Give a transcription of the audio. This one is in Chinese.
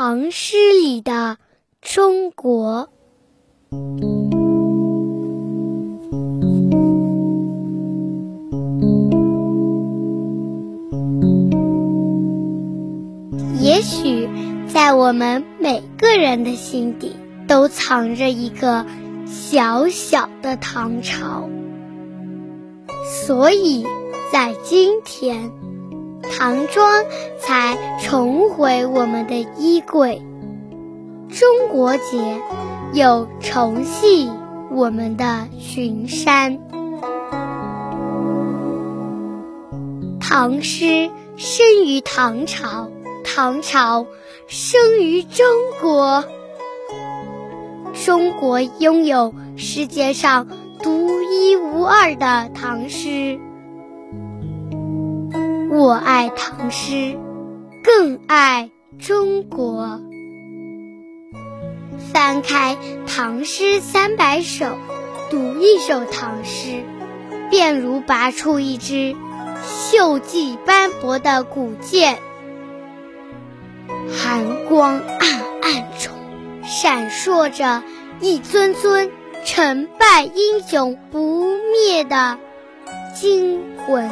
唐诗里的中国。也许，在我们每个人的心底，都藏着一个小小的唐朝。所以在今天，唐装才重回我们的衣柜。中国结又重系我们的裙衫。唐诗生于唐朝，唐朝生于中国。中国拥有世界上独一无二的唐诗。我爱唐诗，更爱中国。翻开《唐诗三百首》，读一首唐诗，便如拔出一支锈迹斑驳的古剑，寒光暗暗中，闪烁着一尊尊成败英雄不灭的精魂。